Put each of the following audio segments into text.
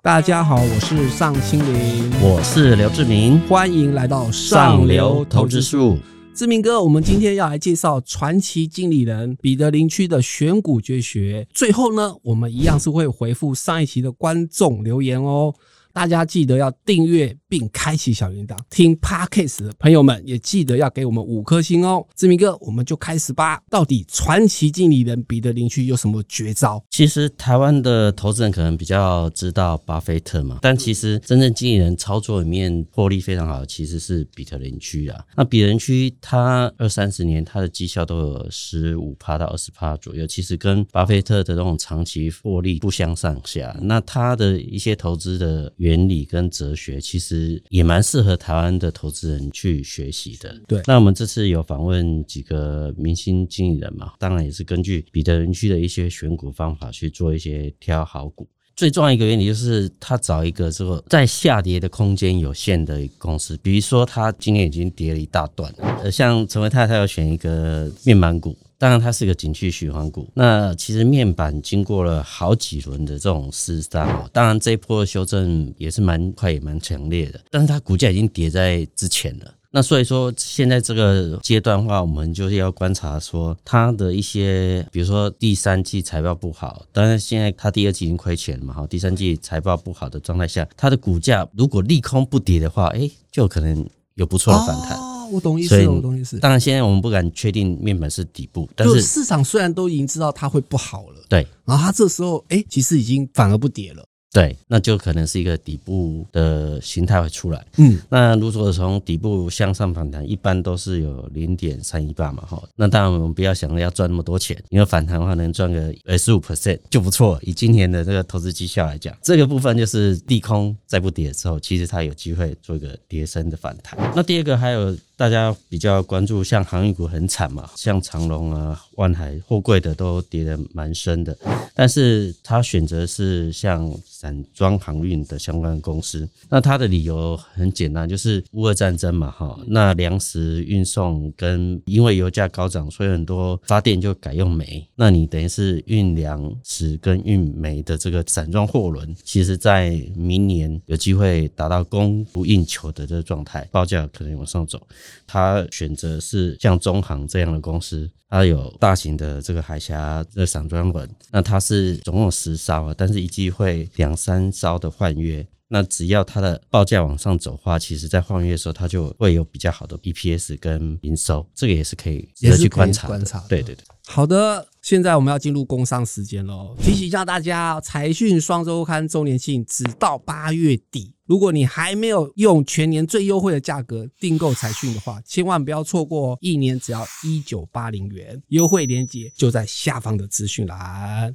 大家好，我是尚青林，我是刘志明，欢迎来到上流投资术。志明哥，我们今天要来介绍传奇经理人彼得林区的选股绝学。最后呢，我们一样是会回复上一期的观众留言哦。大家记得要订阅并开启小铃铛，听 Podcast 的朋友们也记得要给我们五颗星哦。志明哥，我们就开始吧。到底传奇经理人彼得林区有什么绝招？其实台湾的投资人可能比较知道巴菲特嘛，但其实真正经理人操作里面获利非常好，其实是彼得林区啊。那彼得林区他二三十年他的绩效都有十五趴到二十趴左右，其实跟巴菲特的那种长期获利不相上下。那他的一些投资的原原理跟哲学其实也蛮适合台湾的投资人去学习的。对，那我们这次有访问几个明星经理人嘛，当然也是根据彼得人区的一些选股方法去做一些挑好股。最重要一个原理就是他找一个这个在下跌的空间有限的公司，比如说他今年已经跌了一大段，呃，像陈维泰他要选一个面板股。当然，它是个景区循环股。那其实面板经过了好几轮的这种厮杀哦，当然这一波修正也是蛮快也蛮强烈的。但是它股价已经跌在之前了。那所以说，现在这个阶段的话，我们就是要观察说它的一些，比如说第三季财报不好，当然现在它第二季已经亏钱了嘛，哈，第三季财报不好的状态下，它的股价如果利空不跌的话，哎，就可能有不错的反弹。我懂意思，我懂意思。当然，现在我们不敢确定面板是底部，但是市场虽然都已经知道它会不好了，对。然后它这时候，哎，其实已经反而不跌了。对，那就可能是一个底部的形态会出来。嗯，那如果从底部向上反弹，一般都是有零点三一八嘛，哈。那当然我们不要想着要赚那么多钱，因为反弹的话能赚个二十五 percent 就不错。以今年的这个投资绩效来讲，这个部分就是利空再不跌的时候，其实它有机会做一个跌升的反弹。那第二个还有。大家比较关注，像航运股很惨嘛，像长隆啊、万海、货柜的都跌得蛮深的，但是他选择是像散装航运的相关公司，那他的理由很简单，就是乌俄战争嘛，哈，那粮食运送跟因为油价高涨，所以很多发电就改用煤，那你等于是运粮食跟运煤的这个散装货轮，其实在明年有机会达到供不应求的这个状态，报价可能往上走。他选择是像中航这样的公司，它有大型的这个海峡的散装轮，那它是总共十艘啊，但是一季会两三艘的换约。那只要它的报价往上走的话，其实在换约的时候，它就会有比较好的 EPS 跟营收，这个也是可以值得去观察观察。对对对。好的，现在我们要进入工商时间喽。提醒一下大家，财讯双周刊周年庆只到八月底。如果你还没有用全年最优惠的价格订购财讯的话，千万不要错过哦！一年只要一九八零元，优惠链接就在下方的资讯栏。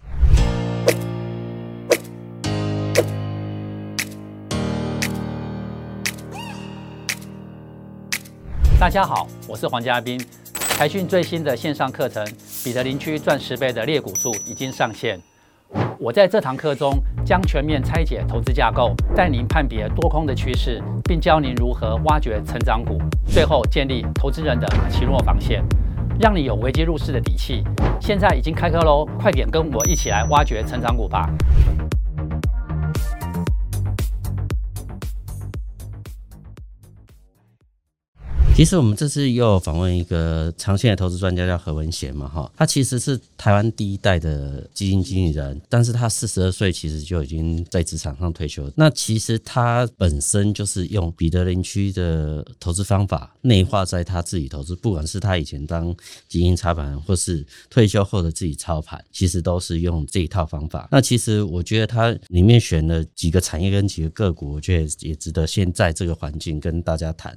大家好，我是黄家斌。财讯最新的线上课程《彼得林区赚十倍的裂股术》已经上线。我在这堂课中将全面拆解投资架构，带您判别多空的趋势，并教您如何挖掘成长股，最后建立投资人的奇弱防线，让你有危机入市的底气。现在已经开课喽，快点跟我一起来挖掘成长股吧！其实我们这次又访问一个长线的投资专家，叫何文贤嘛，哈，他其实是台湾第一代的基金经理人，但是他四十二岁其实就已经在职场上退休。那其实他本身就是用彼得林区的投资方法内化在他自己投资，不管是他以前当基金操盘，或是退休后的自己操盘，其实都是用这一套方法。那其实我觉得他里面选了几个产业跟几个个股，我觉得也值得现在这个环境跟大家谈。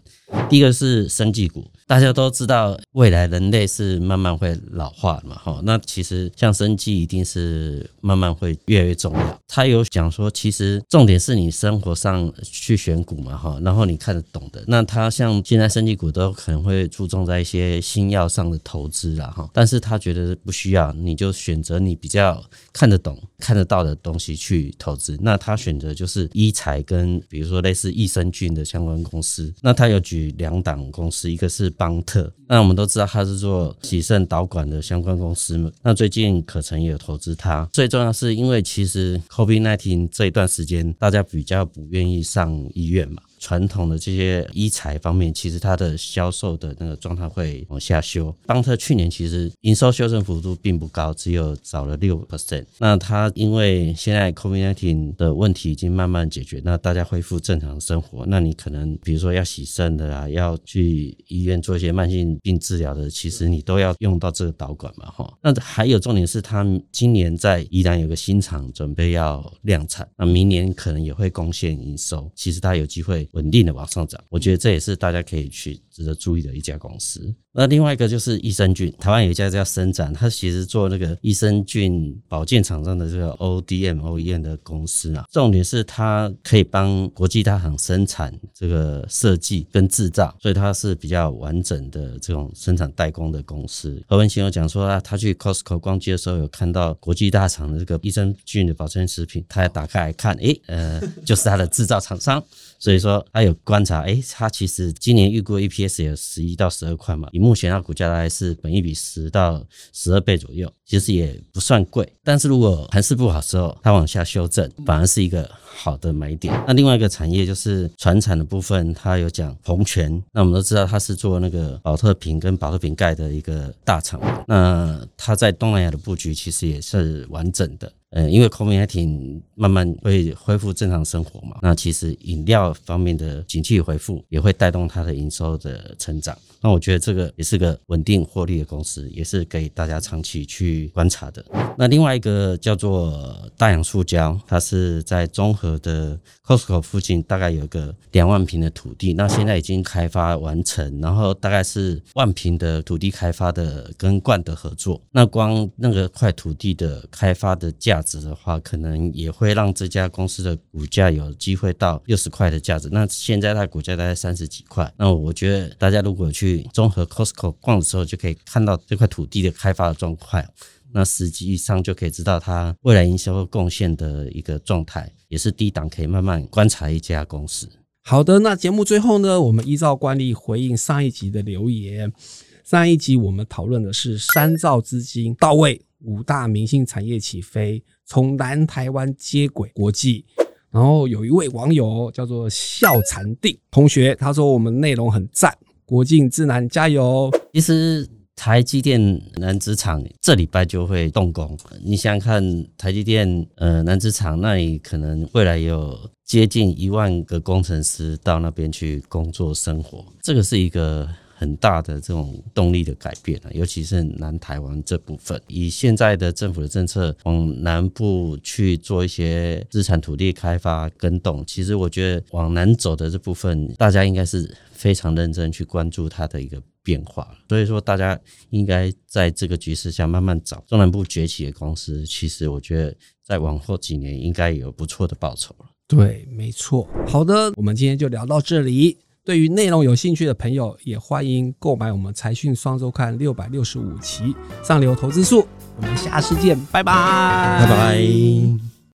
第一个是生技股，大家都知道，未来人类是慢慢会老化嘛，哈。那其实像生技一定是慢慢会越来越重要。他有讲说，其实重点是你生活上去选股嘛，哈，然后你看得懂的。那他像现在生技股都可能会注重在一些新药上的投资啦，哈。但是他觉得不需要，你就选择你比较看得懂、看得到的东西去投资。那他选择就是医材跟比如说类似益生菌的相关公司。那他有举两档。公司，一个是邦特。那我们都知道他是做喜盛导管的相关公司嘛。那最近可成也有投资它。最重要是因为其实 COVID-19 这一段时间，大家比较不愿意上医院嘛。传统的这些医材方面，其实它的销售的那个状态会往下修。邦特去年其实营收修正幅度并不高，只有少了六 percent。那它因为现在 COVID-19 的问题已经慢慢解决，那大家恢复正常生活，那你可能比如说要洗肾的啊，要去医院做一些慢性病治疗的，其实你都要用到这个导管嘛，哈。那还有重点是，他今年在宜兰有个新厂准备要量产，那明年可能也会贡献营收。其实它有机会。稳定的往上涨，我觉得这也是大家可以去值得注意的一家公司。那另外一个就是益生菌，台湾有一家叫生展，它其实做那个益生菌保健厂商的这个 ODM OEM 的公司啊。重点是它可以帮国际大厂生产这个设计跟制造，所以它是比较完整的这种生产代工的公司。何文新有讲说啊，他去 Costco 逛街的时候有看到国际大厂的这个益生菌的保健食品，他打开来看，诶，呃，就是它的制造厂商。所以说他有观察，诶，他其实今年预估 EPS 有十一到十二块嘛。以目前它股价大概是本一比十到十二倍左右，其实也不算贵。但是如果盘势不好时候，它往下修正，反而是一个好的买点。那另外一个产业就是船产的部分，它有讲红泉。那我们都知道它是做那个保特瓶跟保特瓶盖的一个大厂。那它在东南亚的布局其实也是完整的。嗯，因为 COVID 还挺慢慢会恢复正常生活嘛，那其实饮料方面的景气恢复也会带动它的营收的成长。那我觉得这个也是个稳定获利的公司，也是给大家长期去观察的。那另外一个叫做大洋塑胶，它是在综合的 Costco 附近，大概有个两万平的土地，那现在已经开发完成，然后大概是万平的土地开发的跟冠德合作。那光那个块土地的开发的价值的话，可能也会让这家公司的股价有机会到六十块的价值。那现在它股价大概三十几块，那我觉得大家如果去综合 Costco 逛的时候，就可以看到这块土地的开发的状况。那实际上就可以知道它未来营收贡献的一个状态，也是低档可以慢慢观察一家公司。好的，那节目最后呢，我们依照惯例回应上一集的留言。上一集我们讨论的是三兆资金到位，五大明星产业起飞，从南台湾接轨国际。然后有一位网友叫做笑禅定同学，他说我们内容很赞。国境之南加油！其实台积电南子厂这礼拜就会动工。你想想看，台积电呃南子厂那里可能未来有接近一万个工程师到那边去工作生活，这个是一个很大的这种动力的改变啊，尤其是南台湾这部分。以现在的政府的政策往南部去做一些资产土地开发跟动，其实我觉得往南走的这部分，大家应该是。非常认真去关注它的一个变化，所以说大家应该在这个局势下慢慢找中南部崛起的公司。其实我觉得在往后几年应该有不错的报酬了。对，没错。好的，我们今天就聊到这里。对于内容有兴趣的朋友，也欢迎购买我们财讯双周刊六百六十五期上流投资术。我们下次见，拜拜，拜拜。